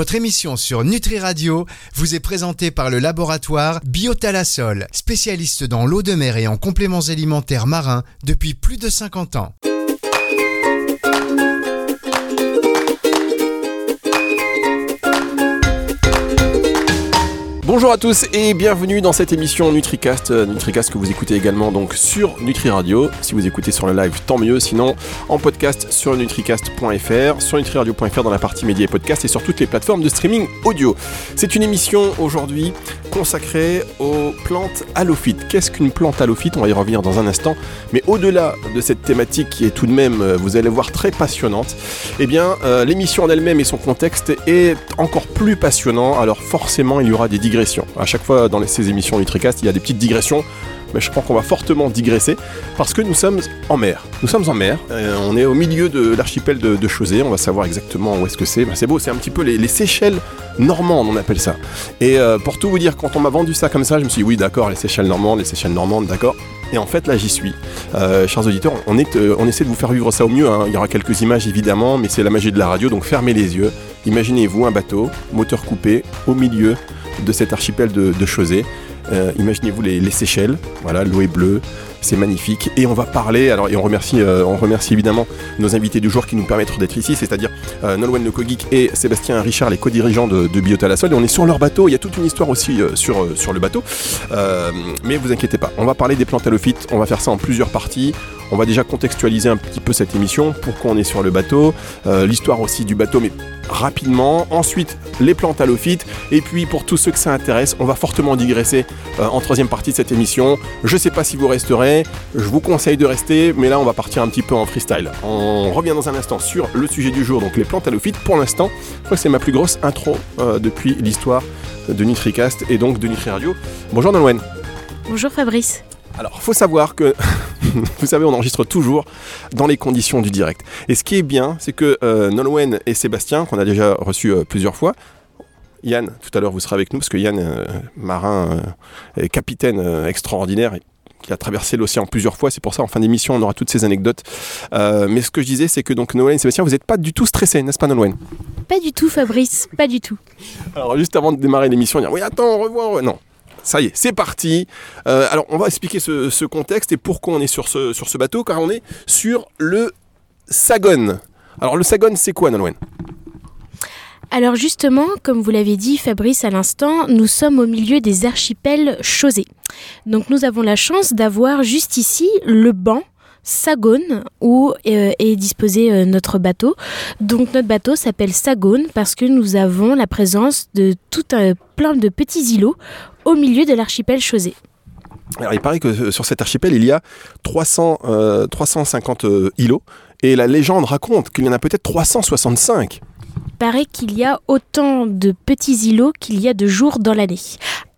Votre émission sur Nutri Radio vous est présentée par le laboratoire Biotalasol, spécialiste dans l'eau de mer et en compléments alimentaires marins depuis plus de 50 ans. Bonjour à tous et bienvenue dans cette émission NutriCast. Euh, NutriCast que vous écoutez également donc sur Nutri Radio. Si vous écoutez sur le live, tant mieux. Sinon, en podcast sur nutricast.fr, sur nutriradio.fr dans la partie médias et podcast et sur toutes les plateformes de streaming audio. C'est une émission aujourd'hui consacrée aux plantes halophytes. Qu'est-ce qu'une plante halophyte? On va y revenir dans un instant. Mais au-delà de cette thématique qui est tout de même, euh, vous allez voir, très passionnante, eh bien, euh, l'émission en elle-même et son contexte est encore plus passionnant. Alors forcément, il y aura des digressions à chaque fois dans ces émissions NutriCast, il y a des petites digressions mais je crois qu'on va fortement digresser parce que nous sommes en mer. Nous sommes en mer, euh, on est au milieu de l'archipel de, de on va savoir exactement où est-ce que c'est. Ben, c'est beau, c'est un petit peu les, Seychelles normandes, on appelle ça. Et euh, pour tout vous dire, quand on m'a vendu ça comme ça, je me suis dit oui, d'accord, les Seychelles normandes, les Seychelles normandes, d'accord. Et en fait, là, j'y suis. Euh, chers auditeurs, on essaie de vous faire vivre ça au mieux. Hein. Il y aura quelques images évidemment, mais c'est la magie de la radio, donc fermez les yeux. Imaginez-vous un bateau, moteur coupé, au milieu de cet archipel de, de euh, imaginez-vous les, Seychelles, voilà, l'eau est bleue, c'est magnifique. Et on va parler, alors, et on remercie, euh, on remercie évidemment nos invités du jour qui nous permettent d'être ici, c'est-à-dire euh, Nolwenn Lecogeek et Sébastien Richard, les co-dirigeants de, de Biotalasol. Et on est sur leur bateau, il y a toute une histoire aussi euh, sur, sur le bateau. mais vous inquiétez pas, on va parler des plantes halophytes, on va faire ça en plusieurs parties. On va déjà contextualiser un petit peu cette émission, pourquoi on est sur le bateau, l'histoire aussi du bateau, mais rapidement. Ensuite, les plantes halophytes. Et puis, pour tous ceux que ça intéresse, on va fortement digresser en troisième partie de cette émission. Je sais pas si vous resterez je vous conseille de rester, mais là on va partir un petit peu en freestyle. On revient dans un instant sur le sujet du jour, donc les plantes halophytes. Pour l'instant, je crois que c'est ma plus grosse intro euh, depuis l'histoire de NutriCast et donc de Nutri Radio. Bonjour Nolwenn. Bonjour Fabrice. Alors, faut savoir que, vous savez, on enregistre toujours dans les conditions du direct. Et ce qui est bien, c'est que euh, Nolwenn et Sébastien, qu'on a déjà reçus euh, plusieurs fois, Yann, tout à l'heure vous serez avec nous, parce que Yann, marin, capitaine extraordinaire, qui a traversé l'océan plusieurs fois. C'est pour ça, en fin d'émission, on aura toutes ces anecdotes. Euh, mais ce que je disais, c'est que donc Nolwenn et Sébastien, vous n'êtes pas du tout stressés, n'est-ce pas, Nolwenn? Pas du tout, Fabrice, pas du tout. Alors, juste avant de démarrer l'émission, dire oui, attends, on revoit. Non, ça y est, c'est parti. Euh, alors, on va expliquer ce, contexte et pourquoi on est sur ce, bateau, car on est sur le Sagon. Alors, le Sagon, c'est quoi, Nolwenn? Alors justement, comme vous l'avez dit Fabrice à l'instant, nous sommes au milieu des archipels Chaussés. Donc nous avons la chance d'avoir juste ici le banc Sagone où euh, est disposé euh, notre bateau. Donc notre bateau s'appelle Sagone parce que nous avons la présence de tout un plein de petits îlots au milieu de l'archipel Chausée. Alors il paraît que euh, sur cet archipel il y a 300, 350 îlots et la légende raconte qu'il y en a peut-être 365 paraît qu'il y a autant de petits îlots qu'il y a de jours dans l'année.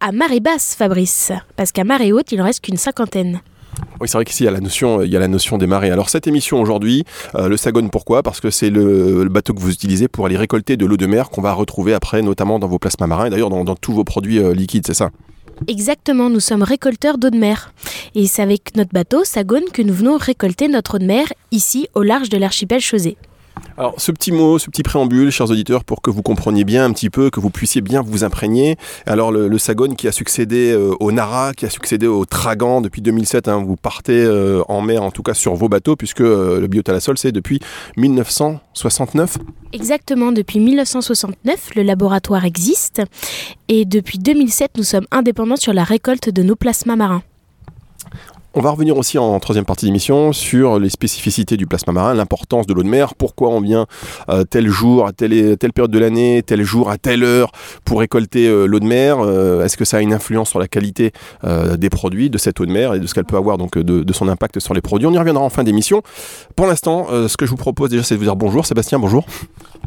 À marée basse, Fabrice, parce qu'à marée haute, il en reste qu'une cinquantaine. Oui, c'est vrai qu'ici, il y, a la notion, il y a la notion des marées. Alors, cette émission aujourd'hui, euh, le Sagone, pourquoi? Parce que c'est le, bateau que vous utilisez pour aller récolter de l'eau de mer qu'on va retrouver après, notamment dans vos plasmas marins et d'ailleurs dans, tous vos produits euh, liquides, c'est ça? Exactement, nous sommes récolteurs d'eau de mer. Et c'est avec notre bateau, Sagone, que nous venons récolter notre eau de mer ici, au large de l'archipel Chausée. Alors, ce petit mot, ce petit préambule, chers auditeurs, pour que vous compreniez bien un petit peu, que vous puissiez bien vous imprégner. Alors, le, Sagone qui a succédé euh, au Nara, qui a succédé au Tragan depuis 2007, hein, vous partez euh, en mer, en tout cas sur vos bateaux, puisque euh, le biotalasol, c'est depuis 1969 Exactement, depuis 1969, le laboratoire existe. Et depuis 2007, nous sommes indépendants sur la récolte de nos plasmas marins. On va revenir aussi en troisième partie d'émission sur les spécificités du plasma marin, l'importance de l'eau de mer, pourquoi on vient euh, tel jour, à telle, période de l'année, tel jour, à telle heure pour récolter euh, l'eau de mer. Euh, est-ce que ça a une influence sur la qualité des produits, de cette eau de mer et de ce qu'elle peut avoir, donc de, de, son impact sur les produits On y reviendra en fin d'émission. Pour l'instant, ce que je vous propose déjà, c'est de vous dire bonjour. Sébastien, bonjour.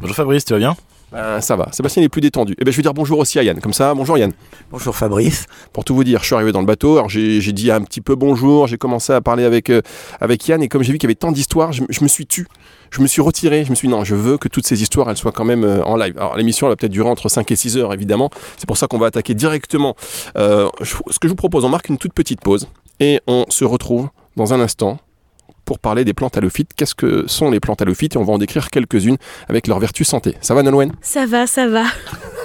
Bonjour Fabrice, tu vas bien? Ben, ça va. Sébastien est plus détendu. Et eh ben, je vais dire bonjour aussi à Yann. Comme ça, bonjour Yann. Bonjour Fabrice. Pour tout vous dire, je suis arrivé dans le bateau. Alors j'ai dit un petit peu bonjour. J'ai commencé à parler avec, euh, avec Yann. Et comme j'ai vu qu'il y avait tant d'histoires, je, me suis tu. Je me suis retiré. Je me suis dit non, je veux que toutes ces histoires, elles soient quand même euh, en live. Alors l'émission, elle va peut-être durer entre 5 et 6 heures, évidemment. C'est pour ça qu'on va attaquer directement. Euh, ce que je vous propose, on marque une toute petite pause. Et on se retrouve dans un instant pour parler des plantes halophytes. Qu'est-ce que sont les plantes halophytes? Et on va en décrire quelques-unes avec leurs vertus santé. Ça va Nolwenn? Ça va, ça va.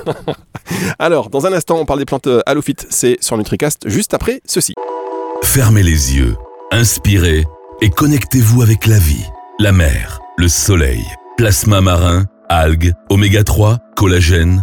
Alors, dans un instant, on parle des plantes halophytes. C'est sur NutriCast, juste après ceci. Fermez les yeux, inspirez et connectez-vous avec la vie, la mer, le soleil, plasma marin, algues, oméga 3, collagène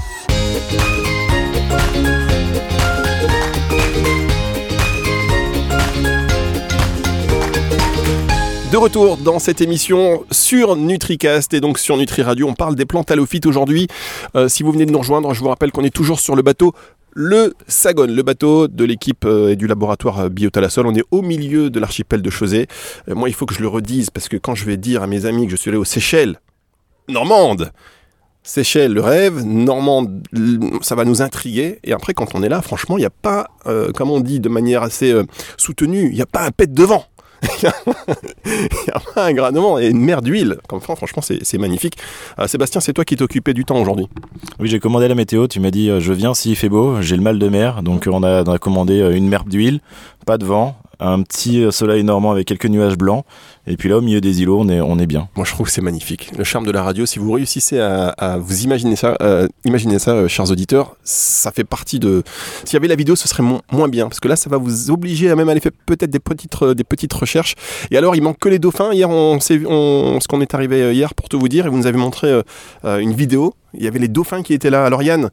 De retour dans cette émission sur NutriCast et donc sur Nutri Radio, on parle des plantes halophytes aujourd'hui. Euh, si vous venez de nous rejoindre, je vous rappelle qu'on est toujours sur le bateau le Sagon, le bateau de l'équipe euh, et du laboratoire euh, Biotalasol. On est au milieu de l'archipel de Chausey. moi, il faut que je le redise parce que quand je vais dire à mes amis que je suis allé aux Seychelles, Normande, Seychelles, le rêve, Normande, ça va nous intriguer. Et après, quand on est là, franchement, il n'y a pas, comme on dit de manière assez soutenue, il n'y a pas un pet devant. il y a un granement et une mer d'huile. Comme franchement, c'est magnifique. Euh, Sébastien, c'est toi qui t'occupais du temps aujourd'hui. Oui, j'ai commandé la météo. Tu m'as dit, euh, je viens s'il fait beau. J'ai le mal de mer. Donc, on a, on a commandé euh, une mer d'huile, pas de vent, un petit soleil normand avec quelques nuages blancs. Et puis là, au milieu des îlots, on est, on est bien. Moi, je trouve que c'est magnifique. Le charme de la radio, si vous réussissez à, vous imaginer ça, euh, imaginez ça, euh, chers auditeurs, ça fait partie de. S'il y avait la vidéo, ce serait moins bien. Parce que là, ça va vous obliger à même aller faire peut-être des petites, euh, des petites recherches. Et alors, il manque que les dauphins. Hier, on, on ce qu'on est arrivé hier pour tout vous dire, et vous nous avez montré une vidéo. Il y avait les dauphins qui étaient là. Alors, Yann,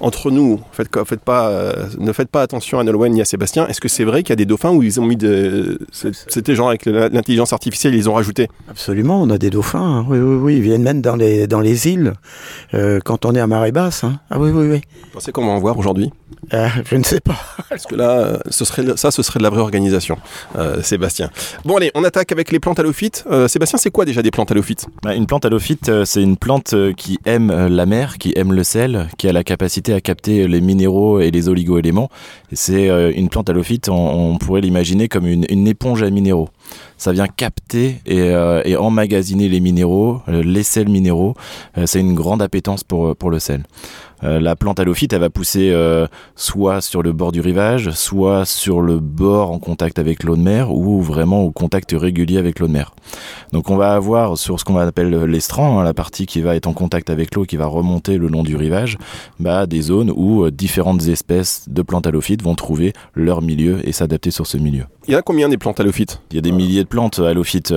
entre nous, faites, faites pas, euh, ne faites pas attention à Nolwenn ni à Sébastien. Est-ce que c'est vrai qu'il y a des dauphins où ils ont mis de. C'était genre avec l'intelligence artificielle, ils ont rajouté? Absolument, on a des dauphins. Hein. Oui, oui, oui. Ils viennent même dans les, dans les îles euh, quand on est à marée basse. Hein. Ah oui, oui, oui. Vous pensez qu'on va en voir aujourd'hui? Euh, Je ne sais pas. Parce que là, ce serait, ça, ce serait de la vraie organisation, Sébastien. Bon, allez, on attaque avec les plantes halophytes. Sébastien, c'est quoi déjà des plantes halophytes? Bah, Une plante halophyte, c'est une plante qui aime la mer, qui aime le sel, qui a la capacité à capter les minéraux et les oligo-éléments. C'est euh, une plante halophyte, on, pourrait l'imaginer comme une, éponge à minéraux. Ça vient capter et, euh, emmagasiner les minéraux, euh, les sels minéraux. c'est une grande appétence pour, le sel. Euh, la plante halophyte, elle va pousser euh, soit sur le bord du rivage, soit sur le bord en contact avec l'eau de mer, ou vraiment au contact régulier avec l'eau de mer. Donc on va avoir sur ce qu'on appelle l'estran, hein, la partie qui va être en contact avec l'eau, qui va remonter le long du rivage, bah, des zones où euh, différentes espèces de plantes halophytes vont trouver leur milieu et s'adapter sur ce milieu. Il y a combien des plantes halophytes? Milliers de plantes halophytes.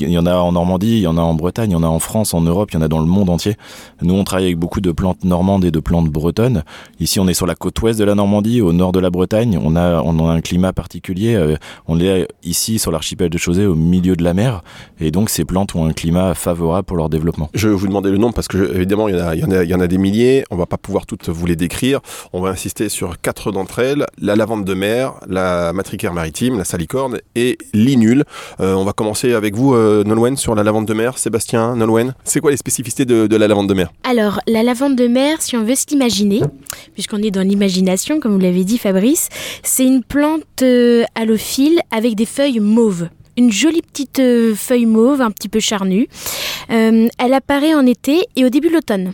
il y en a en Normandie, il y en a en Bretagne, il y en a en France, en Europe, il y en a dans le monde entier. Nous, on travaille avec beaucoup de plantes normandes de plantes bretonnes. Ici, on est sur la côte ouest de la Normandie, au nord de la Bretagne. On a, on a un climat particulier. Euh, on est ici sur l'archipel de Chausey, au milieu de la mer. Et donc, ces plantes ont un climat favorable pour leur développement. Je vais vous demander le nom parce que, évidemment, il y, en a, il, y en a, des milliers. On va pas pouvoir toutes vous les décrire. On va insister sur quatre d'entre elles la lavande de mer, la matricaire maritime, la salicorne et l'inul. Euh, on va commencer avec vous, euh, Nolwenn, sur la lavande de mer. Sébastien, Nolwenn, c'est quoi les spécificités de, la lavande de mer? Alors, la lavande de mer, si on veut s'imaginer, puisqu'on est dans l'imagination, comme vous l'avez dit Fabrice, c'est une plante euh, halophile avec des feuilles mauves une jolie petite feuille mauve, un petit peu charnue. Elle apparaît en été et au début de l'automne.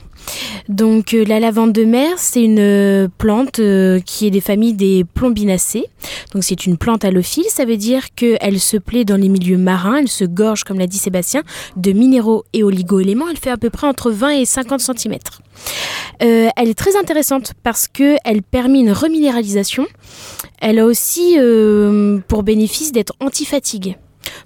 Donc la lavande de mer, c'est une plante qui est des familles des plombinacées. Donc c'est une plante halophile, ça veut dire qu'elle se plaît dans les milieux marins, elle se gorge, comme l'a dit Sébastien, de minéraux et oligo-éléments. Elle fait à peu près entre 20 et 50 cm. Euh, elle est très intéressante parce qu'elle permet une reminéralisation. Elle a aussi euh, pour bénéfice d'être anti-fatigue.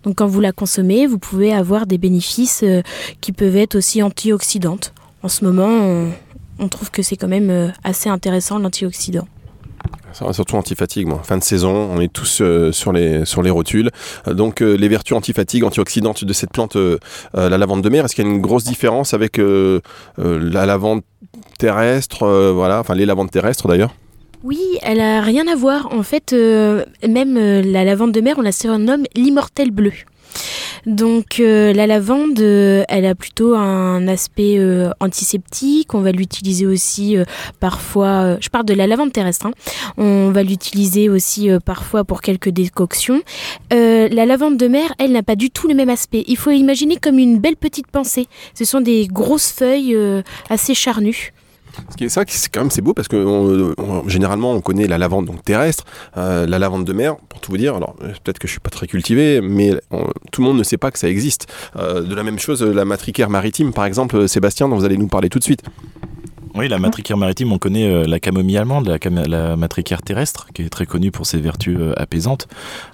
Donc quand vous la consommez, vous pouvez avoir des bénéfices euh, qui peuvent être aussi antioxydantes. En ce moment, on, trouve que c'est quand même assez intéressant l'antioxydant. Surtout anti-fatigue, fin de saison, on est tous sur, les, sur les rotules. donc les vertus anti-fatigue, antioxydantes de cette plante, la lavande de mer, est-ce qu'il y a une grosse différence avec la lavande terrestre, euh, voilà, enfin les lavandes terrestres d'ailleurs? Oui, elle a rien à voir. En fait, euh, même euh, la lavande de mer, on la surnomme l'immortel bleu. Donc euh, la lavande, euh, elle a plutôt un aspect euh, antiseptique. On va l'utiliser aussi parfois. je parle de la lavande terrestre. hein. On va l'utiliser aussi parfois pour quelques décoctions. La lavande de mer, elle n'a pas du tout le même aspect. Il faut imaginer comme une belle petite pensée. Ce sont des grosses feuilles assez charnues. Ce qui est ça, c'est quand même c'est beau parce que généralement on connaît la lavande donc terrestre, euh, la lavande de mer. Pour tout vous dire, alors peut-être que je suis pas très cultivé, mais tout le monde ne sait pas que ça existe. Euh, de la même chose, la matricaire maritime, par exemple, euh, Sébastien, dont vous allez nous parler tout de suite. Oui, la matricaire maritime, on connaît euh, la camomille allemande, la, cam- la matricaire terrestre, qui est très connue pour ses vertus euh, apaisantes.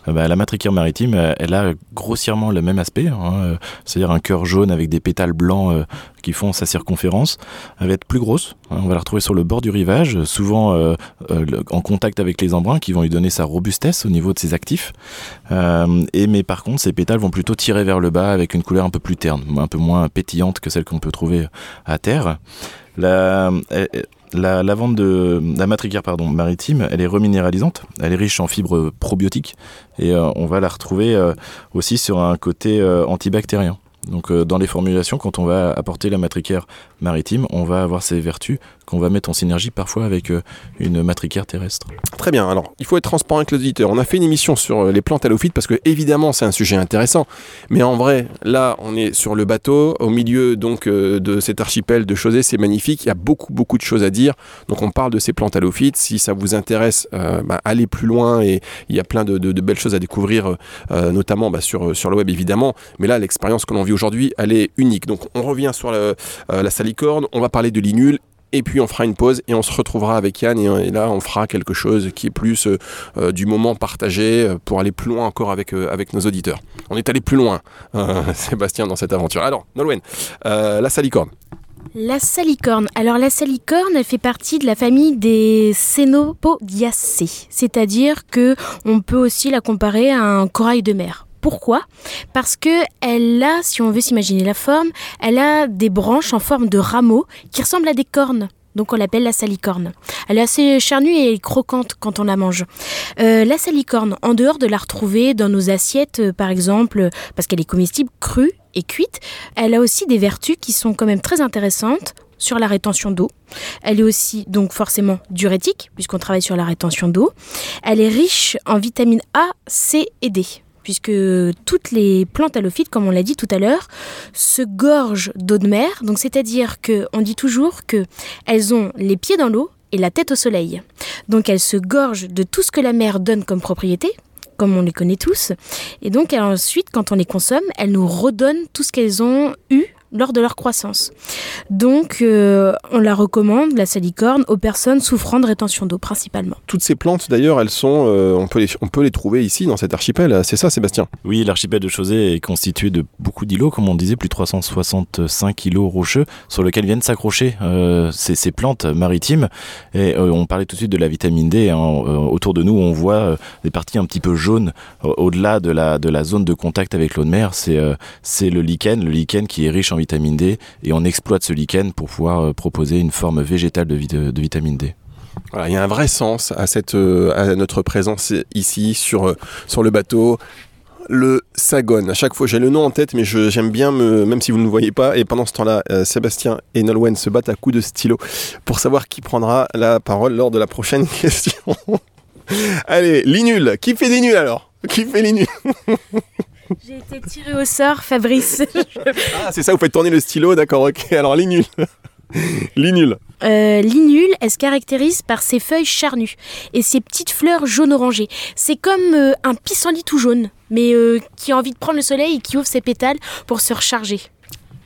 Euh, bah, la matricaire maritime, euh, elle a grossièrement le même aspect, hein, c'est-à-dire un cœur jaune avec des pétales blancs qui font sa circonférence. Elle va être plus grosse, hein, on va la retrouver sur le bord du rivage, souvent le- en contact avec les embruns qui vont lui donner sa robustesse au niveau de ses actifs. Et mais par contre, ces pétales vont plutôt tirer vers le bas avec une couleur un peu plus terne, un peu moins pétillante que celle qu'on peut trouver à terre. La, euh, la lavande de la matricaire pardon, maritime, elle est reminéralisante, elle est riche en fibres probiotiques et euh, on va la retrouver euh, aussi sur un côté antibactérien. Donc dans les formulations, quand on va apporter la matricaire maritime, on va avoir ces vertus qu'on va mettre en synergie parfois avec euh, une matricaire terrestre. Très bien. Alors, il faut être transparent avec l'auditeur. On a fait une émission sur euh, les plantes halophytes parce que évidemment c'est un sujet intéressant. Mais en vrai, là, on est sur le bateau, au milieu donc euh, de cet archipel de Chausey. C'est magnifique. Il y a beaucoup beaucoup de choses à dire. Donc, on parle de ces plantes halophytes. Si ça vous intéresse, bah, allez plus loin et il y a plein de, belles choses à découvrir, notamment bah, sur sur le web évidemment. Mais là, l'expérience que l'on vit aujourd'hui, elle est unique. Donc, on revient sur la salicorne. On va parler de l'inul et puis on fera une pause et on se retrouvera avec Yann et, là on fera quelque chose qui est plus euh, euh, du moment partagé euh, pour aller plus loin encore avec, avec nos auditeurs. On est allé plus loin, Sébastien, dans cette aventure. Alors, Nolwenn, la salicorne. La salicorne. Alors la salicorne, elle fait partie de la famille des Cénopodiacées, c'est-à-dire que on peut aussi la comparer à un corail de mer. Pourquoi? Parce que elle a, si on veut s'imaginer la forme, elle a des branches en forme de rameaux qui ressemblent à des cornes. Donc on l'appelle la salicorne. Elle est assez charnue et croquante quand on la mange. Euh, la salicorne, en dehors de la retrouver dans nos assiettes, euh, par exemple, parce qu'elle est comestible crue et cuite, elle a aussi des vertus qui sont quand même très intéressantes sur la rétention d'eau. Elle est aussi donc forcément diurétique, puisqu'on travaille sur la rétention d'eau. Elle est riche en vitamines A, C et D puisque toutes les plantes halophytes, comme on l'a dit tout à l'heure, se gorgent d'eau de mer. Donc c'est-à-dire que on dit toujours que elles ont les pieds dans l'eau et la tête au soleil. Donc elles se gorgent de tout ce que la mer donne comme propriété, comme on les connaît tous. Et donc ensuite, quand on les consomme, elles nous redonnent tout ce qu'elles ont eu lors de leur croissance. Donc euh, on la recommande, la salicorne, aux personnes souffrant de rétention d'eau principalement. Toutes ces plantes, d'ailleurs, elles sont, euh, on, peut les, on peut les trouver ici, dans cet archipel. C'est ça, Sébastien? Oui, l'archipel de Chausey est constitué de beaucoup d'îlots, comme on disait, plus de 365 îlots rocheux sur lesquels viennent s'accrocher euh, ces, ces plantes maritimes. Et euh, on parlait tout de suite de la vitamine D. hein. Euh, autour de nous, on voit euh, des parties un petit peu jaunes au- au-delà de la, de la zone de contact avec l'eau de mer. C'est euh, c'est le lichen, le lichen qui est riche en vitamine D. Et on exploite ce lichen pour pouvoir euh, proposer une forme végétale de, vi- de- de vitamine D. Il y a un vrai sens à, cette, euh, à notre présence ici sur, euh, le bateau. Le Sagone. À chaque fois, j'ai le nom en tête, mais j'aime bien, me, même si vous ne le voyez pas. Et pendant ce temps-là, Sébastien et Nolwenn se battent à coups de stylo pour savoir qui prendra la parole lors de la prochaine question. Allez, l'inul. Qui fait des alors? Qui fait les nuls? J'ai été tirée au sort, Fabrice. Ah, c'est ça, vous faites tourner le stylo, d'accord, ok. Alors, l'inul. l'inul. Euh, L'inul, elle se caractérise par ses feuilles charnues et ses petites fleurs jaune-orangées. C'est comme euh, un pissenlit tout jaune, mais euh, qui a envie de prendre le soleil et qui ouvre ses pétales pour se recharger.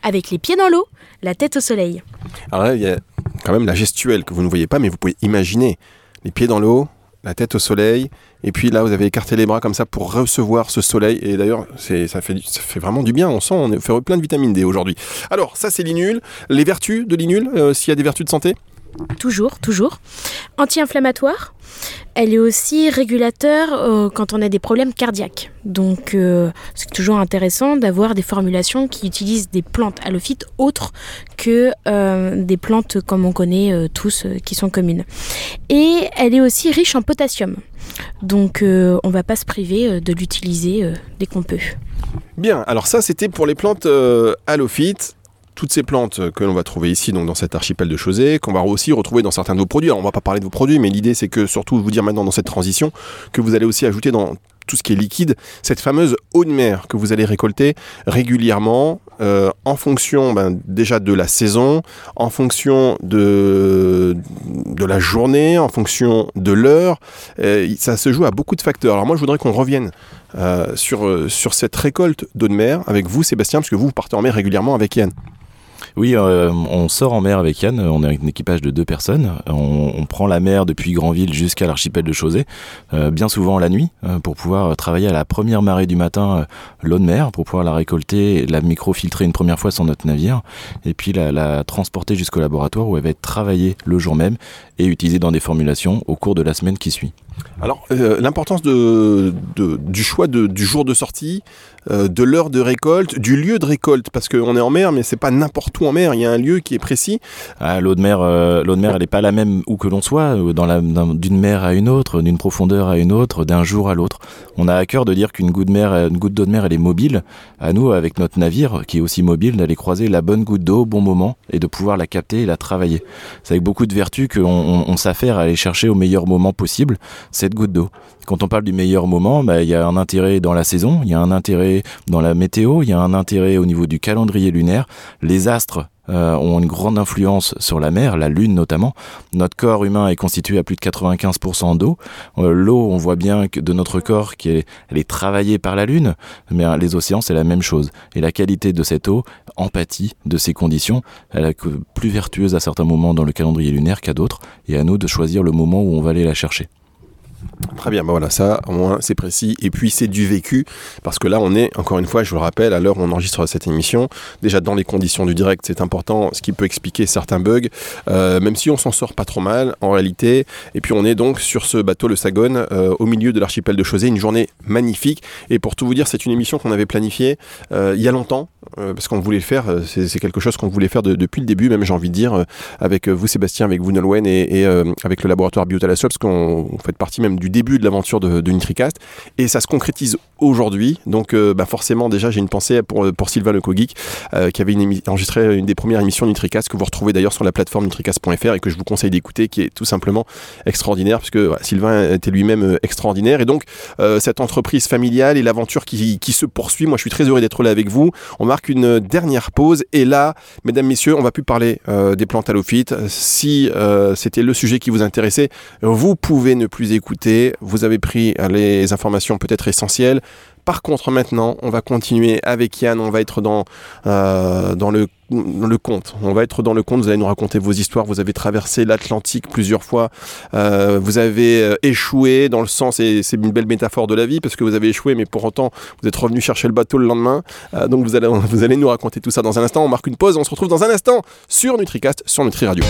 Avec les pieds dans l'eau, la tête au soleil. Alors là, il y a quand même la gestuelle que vous ne voyez pas, mais vous pouvez imaginer les pieds dans l'eau, la tête au soleil, et puis là, vous avez écarté les bras comme ça pour recevoir ce soleil. Et d'ailleurs, ça fait, vraiment du bien. On sent, on fait plein de vitamine D aujourd'hui. Alors, ça, c'est l'inul. Les vertus de l'inul, euh, s'il y a des vertus de santé? Toujours, toujours. Anti-inflammatoire. Elle est aussi régulateur euh, quand on a des problèmes cardiaques. Donc euh, c'est toujours intéressant d'avoir des formulations qui utilisent des plantes halophytes autres que euh, des plantes comme on connaît tous qui sont communes. Et elle est aussi riche en potassium. Donc on va pas se priver de l'utiliser dès qu'on peut. Bien, alors ça c'était pour les plantes halophytes. Toutes ces plantes que l'on va trouver ici, donc dans cet archipel de Chausée, qu'on va aussi retrouver dans certains de vos produits. Alors, on va pas parler de vos produits, mais l'idée c'est que surtout vous dire maintenant dans cette transition que vous allez aussi ajouter dans tout ce qui est liquide, cette fameuse eau de mer que vous allez récolter régulièrement euh, en fonction ben, déjà de la saison, en fonction de, de la journée, en fonction de l'heure. Euh, ça se joue à beaucoup de facteurs. Alors moi je voudrais qu'on revienne euh, sur, euh, sur cette récolte d'eau de mer avec vous Sébastien, parce que vous, vous partez en mer régulièrement avec Yann. Oui, euh, on sort en mer avec Yann, on est un équipage de deux personnes, on, prend la mer depuis Granville jusqu'à l'archipel de Chausée, euh, bien souvent la nuit, euh, pour pouvoir travailler à la première marée du matin euh, l'eau de mer, pour pouvoir la récolter, la microfiltrer une première fois sur notre navire, et puis la, la transporter jusqu'au laboratoire où elle va être travaillée le jour même et utilisée dans des formulations au cours de la semaine qui suit. Alors, euh, l'importance du choix du jour de sortie, euh, de l'heure de récolte, du lieu de récolte, parce qu'on est en mer, mais c'est pas n'importe où en mer, il y a un lieu qui est précis. Ah, l'eau de mer, euh, l'eau de mer, elle n'est pas la même où que l'on soit, dans d'une mer à une autre, d'une profondeur à une autre, d'un jour à l'autre. On a à cœur de dire qu'une goutte de mer, une goutte d'eau de mer, elle est mobile. À nous, avec notre navire, qui est aussi mobile, d'aller croiser la bonne goutte d'eau au bon moment et de pouvoir la capter et la travailler. C'est avec beaucoup de vertu qu'on on, on s'affaire à aller chercher au meilleur moment possible cette goutte d'eau. Quand on parle du meilleur moment, bah, il y a un intérêt dans la saison, il y a un intérêt dans la météo, il y a un intérêt au niveau du calendrier lunaire. Les astres euh, ont une grande influence sur la mer, la lune notamment. Notre corps humain est constitué à plus de 95% d'eau. Euh, L'eau, on voit bien que de notre corps qui est, travaillée par la lune, mais les océans c'est la même chose. Et la qualité de cette eau empathie de ces conditions, elle est plus vertueuse à certains moments dans le calendrier lunaire qu'à d'autres, et à nous de choisir le moment où on va aller la chercher. Très bien, bah voilà, ça, au moins, c'est précis. Et puis, c'est du vécu, parce que là, on est, encore une fois, je vous le rappelle, à l'heure où on enregistre cette émission, déjà dans les conditions du direct, c'est important, ce qui peut expliquer certains bugs, euh, même si on s'en sort pas trop mal, en réalité. Et puis, on est donc sur ce bateau, le Sagone, euh, au milieu de l'archipel de Chausée, une journée magnifique. Et pour tout vous dire, c'est une émission qu'on avait planifiée euh, il y a longtemps, parce qu'on voulait le faire, c'est quelque chose qu'on voulait faire de- depuis le début, même j'ai envie de dire, avec vous Sébastien, avec vous Nolwenn et, avec le laboratoire Biotalasol, parce qu'on on fait partie même du début de l'aventure de, de Nitricast, et ça se concrétise aujourd'hui, donc euh, bah, forcément déjà j'ai une pensée pour, pour Sylvain Le Cogeek, euh, qui avait enregistré une des premières émissions Nitricast, que vous retrouvez d'ailleurs sur la plateforme nitricast.fr et que je vous conseille d'écouter, qui est tout simplement extraordinaire, puisque Sylvain était lui-même euh, extraordinaire, et donc euh, cette entreprise familiale et l'aventure qui, se poursuit, moi je suis très heureux d'être là avec vous, on marque une dernière pause, et là, mesdames, messieurs, on va plus parler euh, des plantes halophytes. Si euh, c'était le sujet qui vous intéressait, vous pouvez ne plus écouter. Vous avez pris euh, les informations peut-être essentielles. Par contre, maintenant, on va continuer avec Yann. On va être dans, euh, dans, le, le conte. On va être dans le conte. Vous allez nous raconter vos histoires. Vous avez traversé l'Atlantique plusieurs fois. Euh, vous avez échoué dans le sens, et c'est une belle métaphore de la vie, parce que vous avez échoué, mais pour autant, vous êtes revenu chercher le bateau le lendemain. Donc, vous allez, vous allez nous raconter tout ça dans un instant. On marque une pause. On se retrouve dans un instant sur NutriCast, sur Nutri Radio.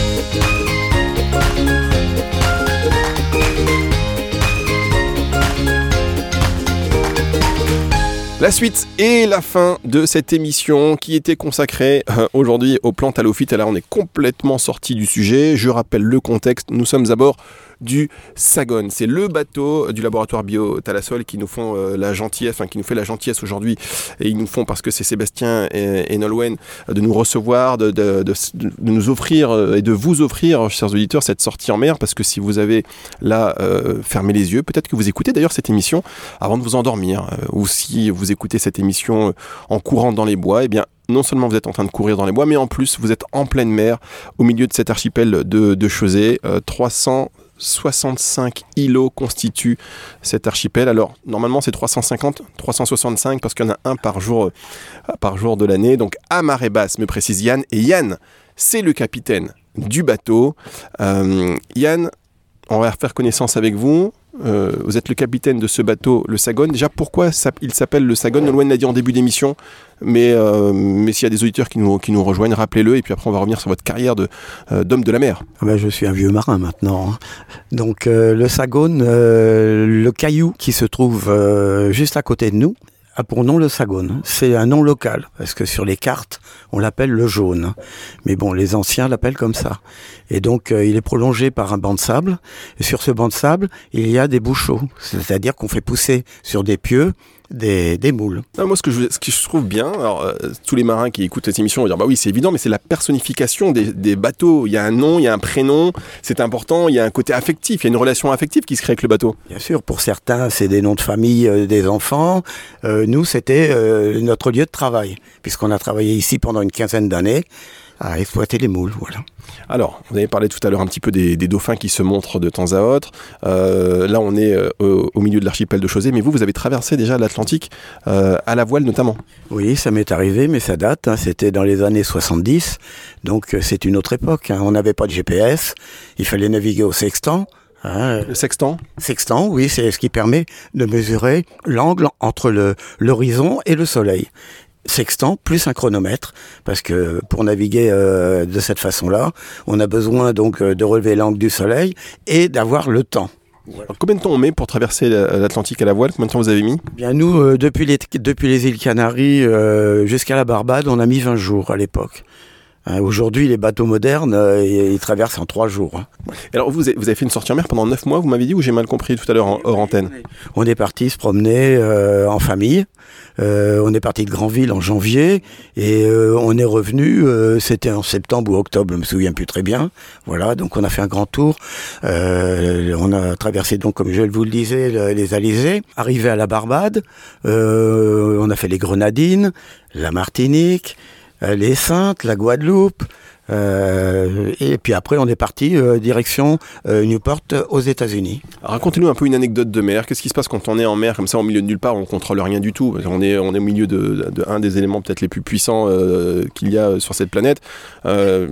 La suite et la fin de cette émission qui était consacrée euh, aujourd'hui aux plantes halophytes. Là, on est complètement sorti du sujet. Je rappelle le contexte. Nous sommes à bord du Sagone. C'est le bateau du laboratoire bio Talasol qui nous font euh, la gentillesse, enfin qui nous fait la gentillesse aujourd'hui. Et ils nous font parce que c'est Sébastien et, et de nous recevoir, de, nous offrir euh, et de vous offrir, chers auditeurs, cette sortie en mer. Parce que si vous avez là euh, fermé les yeux, peut-être que vous écoutez d'ailleurs cette émission avant de vous endormir, ou si vous écoutez cette émission en courant dans les bois, eh bien non seulement vous êtes en train de courir dans les bois, mais en plus vous êtes en pleine mer, au milieu de cet archipel de, de Chausée. Euh, 365 îlots constituent cet archipel. Alors normalement c'est 350, 365 parce qu'il y en a un par jour, euh, par jour de l'année. Donc à marée basse, me précise Yann. Et Yann, c'est le capitaine du bateau. Euh, Yann, on va faire connaissance avec vous. Euh, vous êtes le capitaine de ce bateau, le Sagone. Déjà, pourquoi il s'appelle le Sagone Nolwenn l'a dit en début d'émission, mais, euh, mais s'il y a des auditeurs qui nous, rejoignent, rappelez-le, et puis après on va revenir sur votre carrière euh, d'homme de la mer. Ah ben, je suis un vieux marin maintenant. hein. Donc le Sagone, le caillou qui se trouve juste à côté de nous, a pour nom le Sagone. C'est un nom local, parce que sur les cartes, on l'appelle le jaune. Mais bon, les anciens l'appellent comme ça. Et donc, euh, il est prolongé par un banc de sable. Et sur ce banc de sable, il y a des bouchots. C'est-à-dire qu'on fait pousser sur des pieux des, des moules. Moi, ce que, je, ce que je trouve bien, alors, euh, tous les marins qui écoutent cette émission vont dire bah oui, c'est évident, mais c'est la personnification des, des bateaux. Il y a un nom, il y a un prénom, c'est important, il y a un côté affectif, il y a une relation affective qui se crée avec le bateau. Bien sûr, pour certains, c'est des noms de famille euh, des enfants. Euh, nous, c'était notre lieu de travail, puisqu'on a travaillé ici pendant une quinzaine d'années à exploiter les moules. Voilà. Alors, vous avez parlé tout à l'heure un petit peu des, des dauphins qui se montrent de temps à autre. Euh, là, on est euh, au, au milieu de l'archipel de Chausey, mais vous, vous avez traversé déjà l'Atlantique euh, à la voile notamment. Oui, ça m'est arrivé, mais ça date. hein, C'était dans les années 70, donc c'est une autre époque. hein. On n'avait pas de GPS, il fallait naviguer au sextant. hein. Le sextant, Sextant, oui, c'est ce qui permet de mesurer l'angle entre l'horizon et le soleil. Sextant plus un chronomètre, parce que pour naviguer euh, de cette façon-là, on a besoin donc euh, de relever l'angle du soleil et d'avoir le temps. Alors, combien de temps on met pour traverser la- l'Atlantique à la voile? Combien de temps vous avez mis? Bien nous, euh, depuis, les, depuis les îles Canaries euh, jusqu'à la Barbade, on a mis 20 jours à l'époque. Hein, Aujourd'hui, les bateaux modernes, euh, ils, traversent en 3 jours. hein. Alors, vous avez, vous avez fait une sortie en mer pendant 9 mois, vous m'avez dit, ou j'ai mal compris tout à l'heure en hors antenne? On est parti se promener euh, en famille. Euh, on est parti de Granville en janvier et euh, on est revenu. euh, C'était en septembre ou octobre, je me souviens plus très bien. Voilà, donc on a fait un grand tour. Euh, on a traversé donc, comme je vous le disais, le- les Alizés. Arrivé à la Barbade, euh, on a fait les Grenadines, la Martinique, les Saintes, la Guadeloupe. euh, et puis après, on est parti euh, direction euh, Newport aux États-Unis. Racontez-nous un peu une anecdote de mer. Qu'est-ce qui se passe quand on est en mer? Comme ça, au milieu de nulle part, on contrôle rien du tout On est, au milieu de, un des éléments peut-être les plus puissants euh, qu'il y a sur cette planète. Euh,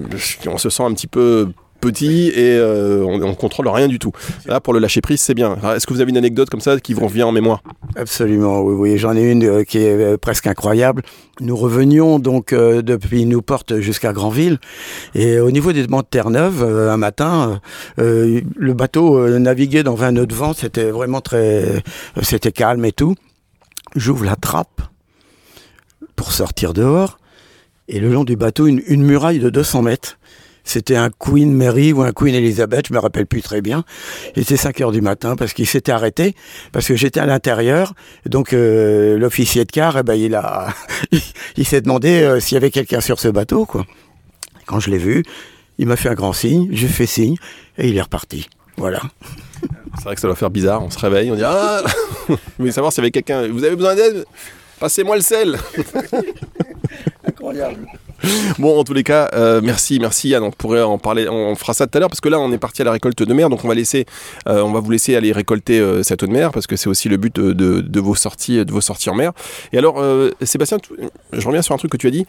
on se sent un petit peu petit et euh, on, on contrôle rien du tout. Là, pour le lâcher prise, c'est bien. Est-ce que vous avez une anecdote comme ça qui vous revient en mémoire? Absolument, oui, oui. J'en ai une euh, qui est euh, presque incroyable. Nous revenions donc depuis Newport jusqu'à Granville. Et au niveau des de Terre-Neuve, un matin, le bateau naviguait dans 20 nœuds de vent. C'était vraiment très... C'était calme et tout. J'ouvre la trappe pour sortir dehors. Et le long du bateau, une, une muraille de 200 mètres. C'était un Queen Mary ou un Queen Elizabeth, je me rappelle plus très bien. Il était 5 heures du matin parce qu'il s'était arrêté, parce que j'étais à l'intérieur. Donc euh, l'officier de car, eh ben, il a, il, s'est demandé euh, s'il y avait quelqu'un sur ce bateau, quoi. Quand je l'ai vu, il m'a fait un grand signe, j'ai fait signe et il est reparti. Voilà. C'est vrai que ça doit faire bizarre. On se réveille, on dit Ah Vous voulez savoir s'il y avait quelqu'un. Vous avez besoin d'aide? Passez-moi le sel Incroyable. Bon, en tous les cas, euh, merci, merci Yann. On pourrait en parler, on fera ça tout à l'heure parce que là, on est parti à la récolte de mer, donc on va laisser, euh, on va vous laisser aller récolter euh, cette eau de mer parce que c'est aussi le but de, vos sorties, de vos sorties en mer. Et alors, Sébastien, je reviens sur un truc que tu as dit.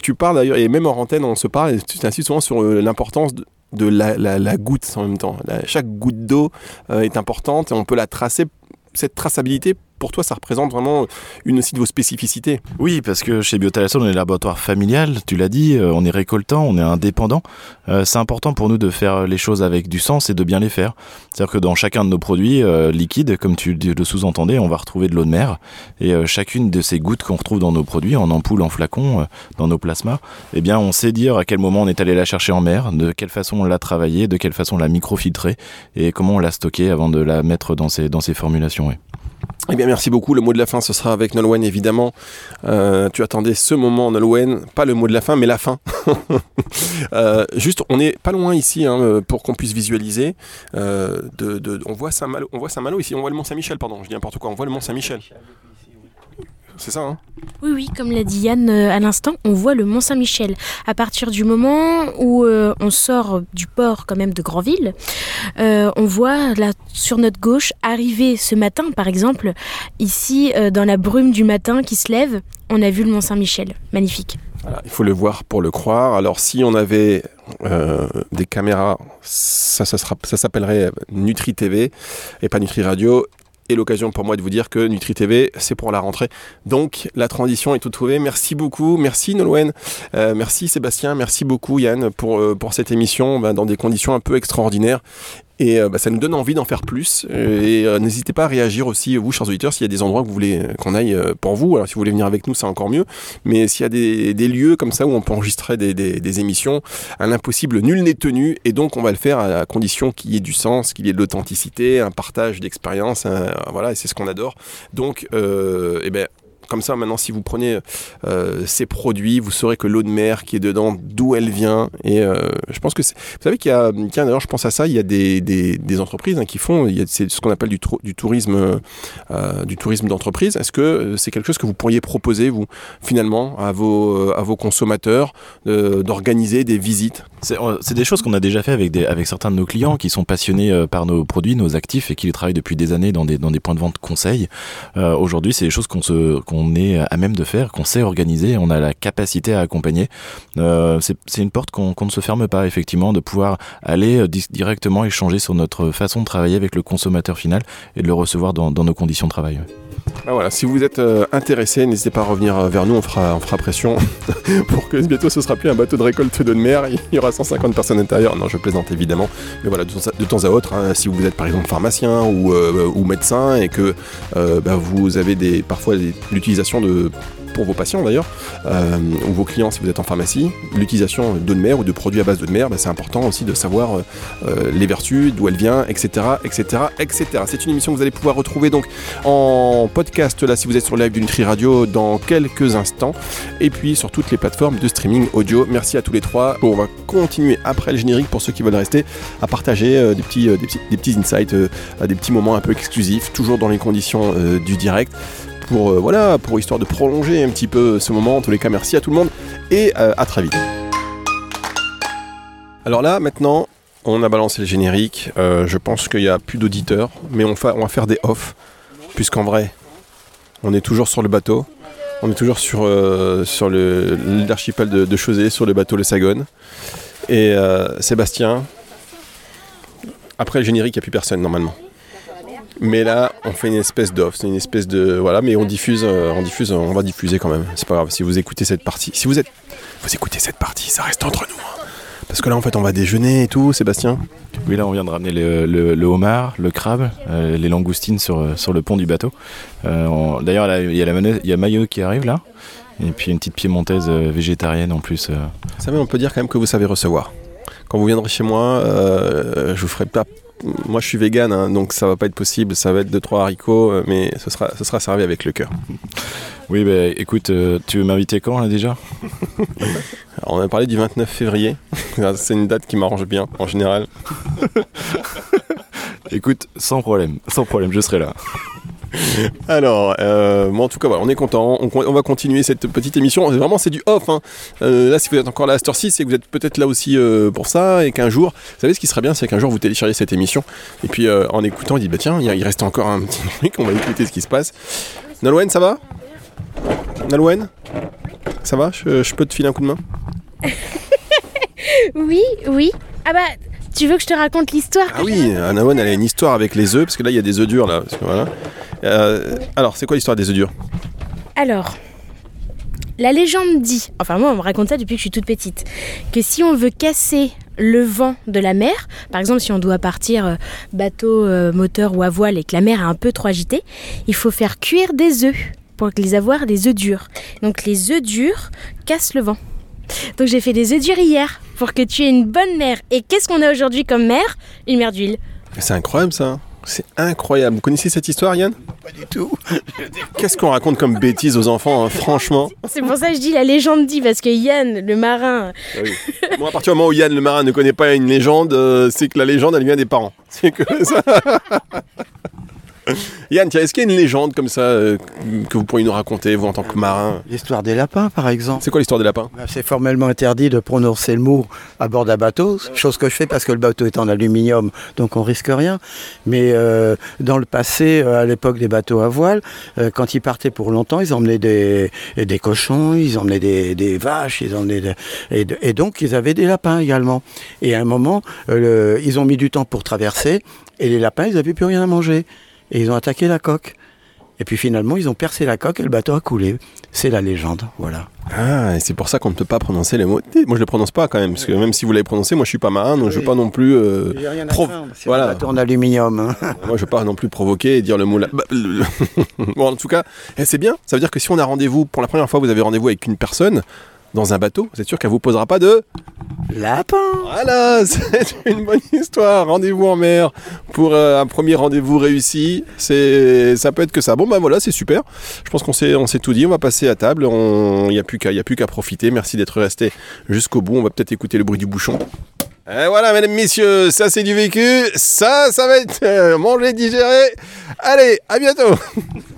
Tu parles d'ailleurs et même en antenne, on se parle. Tu insistes souvent sur l'importance de, la, goutte en même temps. Chaque goutte d'eau est importante et on peut la tracer. Cette traçabilité, pour toi, ça représente vraiment une aussi de vos spécificités. Oui, parce que chez Biotalasol, on est un laboratoire familial, tu l'as dit, euh, on est récoltant, on est indépendant. Euh, c'est important pour nous de faire les choses avec du sens et de bien les faire. C'est-à-dire que dans chacun de nos produits euh, liquides, comme tu le sous-entendais, on va retrouver de l'eau de mer. Et chacune de ces gouttes qu'on retrouve dans nos produits, en ampoule, en flacon, dans nos plasmas, eh bien, on sait dire à quel moment on est allé la chercher en mer, de quelle façon on l'a travaillée, de quelle façon on l'a microfiltrée et comment on l'a stockée avant de la mettre dans ces, dans ces formulations. Eh bien, merci beaucoup. Le mot de la fin, ce sera avec Nolwenn, évidemment. Euh, tu attendais ce moment, Nolwenn. Pas le mot de la fin, mais la fin. Euh, juste, on est pas loin ici, hein, euh, pour qu'on puisse visualiser. De, de- on voit Saint-Malo on voit Saint-Malo ici. On voit le Mont-Saint-Michel, pardon. Je dis n'importe quoi. On voit le Mont-Saint-Michel. C'est ça, hein Oui, oui, comme l'a dit Yann euh, à l'instant, on voit le Mont Saint-Michel. À partir du moment où euh, on sort du port quand même de Grandville, euh, on voit là sur notre gauche arriver ce matin, par exemple, ici euh, dans la brume du matin qui se lève, on a vu le Mont Saint-Michel. Magnifique. Voilà, il faut le voir pour le croire. Alors, si on avait euh, des caméras, ça, ça, sera- ça s'appellerait Nutri TV et pas Nutri Radio. Et l'occasion pour moi de vous dire que Nutri TV, c'est pour la rentrée. Donc, la transition est toute trouvée. Merci beaucoup. Merci Nolwenn. Euh, merci Sébastien. Merci beaucoup Yann pour, euh, cette émission ben, dans des conditions un peu extraordinaires. Et euh, bah, ça nous donne envie d'en faire plus. Euh, et euh, n'hésitez pas à réagir aussi, vous, chers auditeurs, s'il y a des endroits que vous voulez qu'on aille pour vous. Alors, si vous voulez venir avec nous, c'est encore mieux. Mais s'il y a des, lieux comme ça où on peut enregistrer des, des- émissions, à l'impossible, nul n'est tenu. Et donc, on va le faire à condition qu'il y ait du sens, qu'il y ait de l'authenticité, un partage d'expérience. voilà, et c'est ce qu'on adore. Donc, euh, eh ben, comme ça, maintenant, si vous prenez euh, ces produits, vous saurez que l'eau de mer qui est dedans, d'où elle vient. Et euh, je pense que. Vous savez qu'il y a. Tiens, d'ailleurs, je pense à ça. Il y a des, entreprises hein, qui font. C'est ce qu'on appelle du, du tourisme, euh, du tourisme d'entreprise. Est-ce que c'est quelque chose que vous pourriez proposer, vous, finalement, à vos, à vos consommateurs, d'organiser des visites? C'est des choses qu'on a déjà fait avec, des, avec certains de nos clients qui sont passionnés par nos produits, nos actifs et qui travaillent depuis des années dans des, dans des points de vente conseils. Aujourd'hui, c'est des choses qu'on se qu'on est à même de faire, qu'on sait organiser, on a la capacité à accompagner. Euh, c'est une porte qu'on qu'on ne se ferme pas, effectivement, de pouvoir aller euh, di- directement échanger sur notre façon de travailler avec le consommateur final et de le recevoir dans, nos conditions de travail. Ah, voilà, si vous êtes euh, intéressé, n'hésitez pas à revenir euh, vers nous, on fera, on fera pression pour que bientôt ce sera plus un bateau de récolte de mer, il y aura 150 personnes à l'intérieur. Non, je plaisante évidemment, mais voilà, de temps à, autre, hein, si vous êtes par exemple pharmacien ou, euh, médecin et que euh, bah, vous avez des, parfois des- l'utilisation de pour vos patients d'ailleurs, euh, ou vos clients si vous êtes en pharmacie, l'utilisation d'eau de mer ou de produits à base d'eau de mer, bah, c'est important aussi de savoir euh, euh, les vertus, d'où elle vient, etc., etc., etc. C'est une émission que vous allez pouvoir retrouver donc en podcast là si vous êtes sur le live du Nutri Radio dans quelques instants et puis sur toutes les plateformes de streaming audio. Merci à tous les trois. Bon, on va continuer après le générique pour ceux qui veulent rester à partager des, petits, des, petits, des petits insights, des petits moments un peu exclusifs, toujours dans les conditions du direct. Pour, euh, voilà, pour histoire de prolonger un petit peu ce moment. En tous les cas, merci à tout le monde et euh, à très vite. Alors là, maintenant, on a balancé le générique. Euh, je pense qu'il n'y a plus d'auditeurs, mais on, va faire des off, puisqu'en vrai, on est toujours sur le bateau. On est toujours sur, sur l'archipel de, de sur le bateau Le Sagone. Et Sébastien, après le générique, il n'y a plus personne normalement. Mais là, on fait une espèce d'off, c'est une espèce de voilà, mais on diffuse, euh, on diffuse, on va diffuser quand même. C'est pas grave. Si vous écoutez cette partie, si vous êtes, vous écoutez cette partie, ça reste entre nous. hein. Parce que là, en fait, on va déjeuner et tout, Sébastien. Oui, là, on vient de ramener le, le- le homard, le crabe, euh, les langoustines sur, euh, sur le pont du bateau. Euh, D'ailleurs, il y a la manœuvre- il y a Maillot qui arrive là. Et puis une petite piémontaise euh, végétarienne en plus. Vous savez, on peut dire quand même que vous savez recevoir. Quand vous viendrez chez moi, euh, je vous ferai pas. Moi, je suis vegan, hein, donc ça va pas être possible. Ça va être deux trois haricots, euh, mais ce sera, ce sera servi avec le cœur. Oui, bah, écoute, euh, tu veux m'inviter quand là déjà? Alors, on a parlé du 29 février. C'est une date qui m'arrange bien en général. Écoute, sans problème, sans problème, je serai là. Alors, euh, en tout cas, on est content. On, va continuer cette petite émission. Vraiment, c'est du off. hein. Euh, là, si vous êtes encore là à cette heure-ci, c'est que vous êtes peut-être là aussi euh, pour ça. Et qu'un jour, vous savez ce qui serait bien, c'est qu'un jour vous téléchargez cette émission. Et puis, en écoutant, vous dites, bah tiens, il il reste encore un petit truc. On va écouter ce qui se passe. Nolwenn, ça va? Nolwenn? Ça va? Je, je peux te filer un coup de main? Oui, oui. Ah bah, tu veux que je te raconte l'histoire Ah oui, Nolwenn, elle a une histoire avec les œufs. Parce que là, il y a des œufs durs. là. parce que voilà. Euh, alors, c'est quoi l'histoire des œufs durs? Alors, la légende dit, enfin moi on me raconte ça depuis que je suis toute petite, que si on veut casser le vent de la mer, par exemple si on doit partir euh, bateau, euh, moteur ou à voile et que la mer est un peu trop agitée, il faut faire cuire des œufs pour les avoir des œufs durs. Donc les œufs durs cassent le vent. Donc j'ai fait des œufs durs hier pour que tu aies une bonne mer. Et qu'est-ce qu'on a aujourd'hui comme mer Une mer d'huile. C'est incroyable ça. C'est incroyable. Vous connaissez cette histoire, Yann? Pas du tout. Qu'est-ce qu'on raconte comme bêtises aux enfants, hein, franchement? C'est pour ça que je dis la légende dit, parce que Yann, le marin, Moi, à partir du moment où Yann le marin ne connaît pas une légende, euh, c'est que la légende, elle vient des parents. C'est que ça. Yann, tiens, est-ce qu'il y a une légende comme ça euh, que vous pourriez nous raconter, vous, en tant que marin L'histoire des lapins, par exemple. C'est quoi l'histoire des lapins Bah, C'est formellement interdit de prononcer le mot à bord d'un bateau, chose que je fais parce que le bateau est en aluminium, donc on risque rien. Mais euh, dans le passé, euh, à l'époque des bateaux à voile, euh, quand ils partaient pour longtemps, ils emmenaient des, des cochons, ils emmenaient des, des vaches, ils emmenaient des- et, donc ils avaient des lapins également. Et à un moment, euh, le- ils ont mis du temps pour traverser, et les lapins, ils n'avaient plus rien à manger. Et ils ont attaqué la coque. Et puis finalement, ils ont percé la coque et le bateau a coulé. C'est la légende, voilà. Ah, et c'est pour ça qu'on ne peut pas prononcer les mots. Moi, je le prononce pas quand même, parce que même si vous l'avez prononcé, moi, je suis pas marin, donc je veux pas non plus. euh, Pro- C'est voilà. un bateau en aluminium. hein. moi, je veux pas non plus provoquer et dire le mot. là. Bah, bon, en tout cas, eh, c'est bien. Ça veut dire que si on a rendez-vous pour la première fois, vous avez rendez-vous avec une personne dans un bateau, êtes sûr qu'elle vous posera pas de. Lapin Voilà, c'est une bonne histoire. Rendez-vous en mer pour euh, un premier rendez-vous réussi. C'est, ça peut être que ça. Bon, bah voilà, c'est super. Je pense qu'on s'est, on s'est tout dit. On va passer à table. Il n'y a plus qu'à, a plus qu'à profiter. Merci d'être resté jusqu'au bout. On va peut-être écouter le bruit du bouchon. Et voilà, mesdames, messieurs, ça c'est du vécu. Ça, ça va être euh, mangé, digéré. Allez, à bientôt.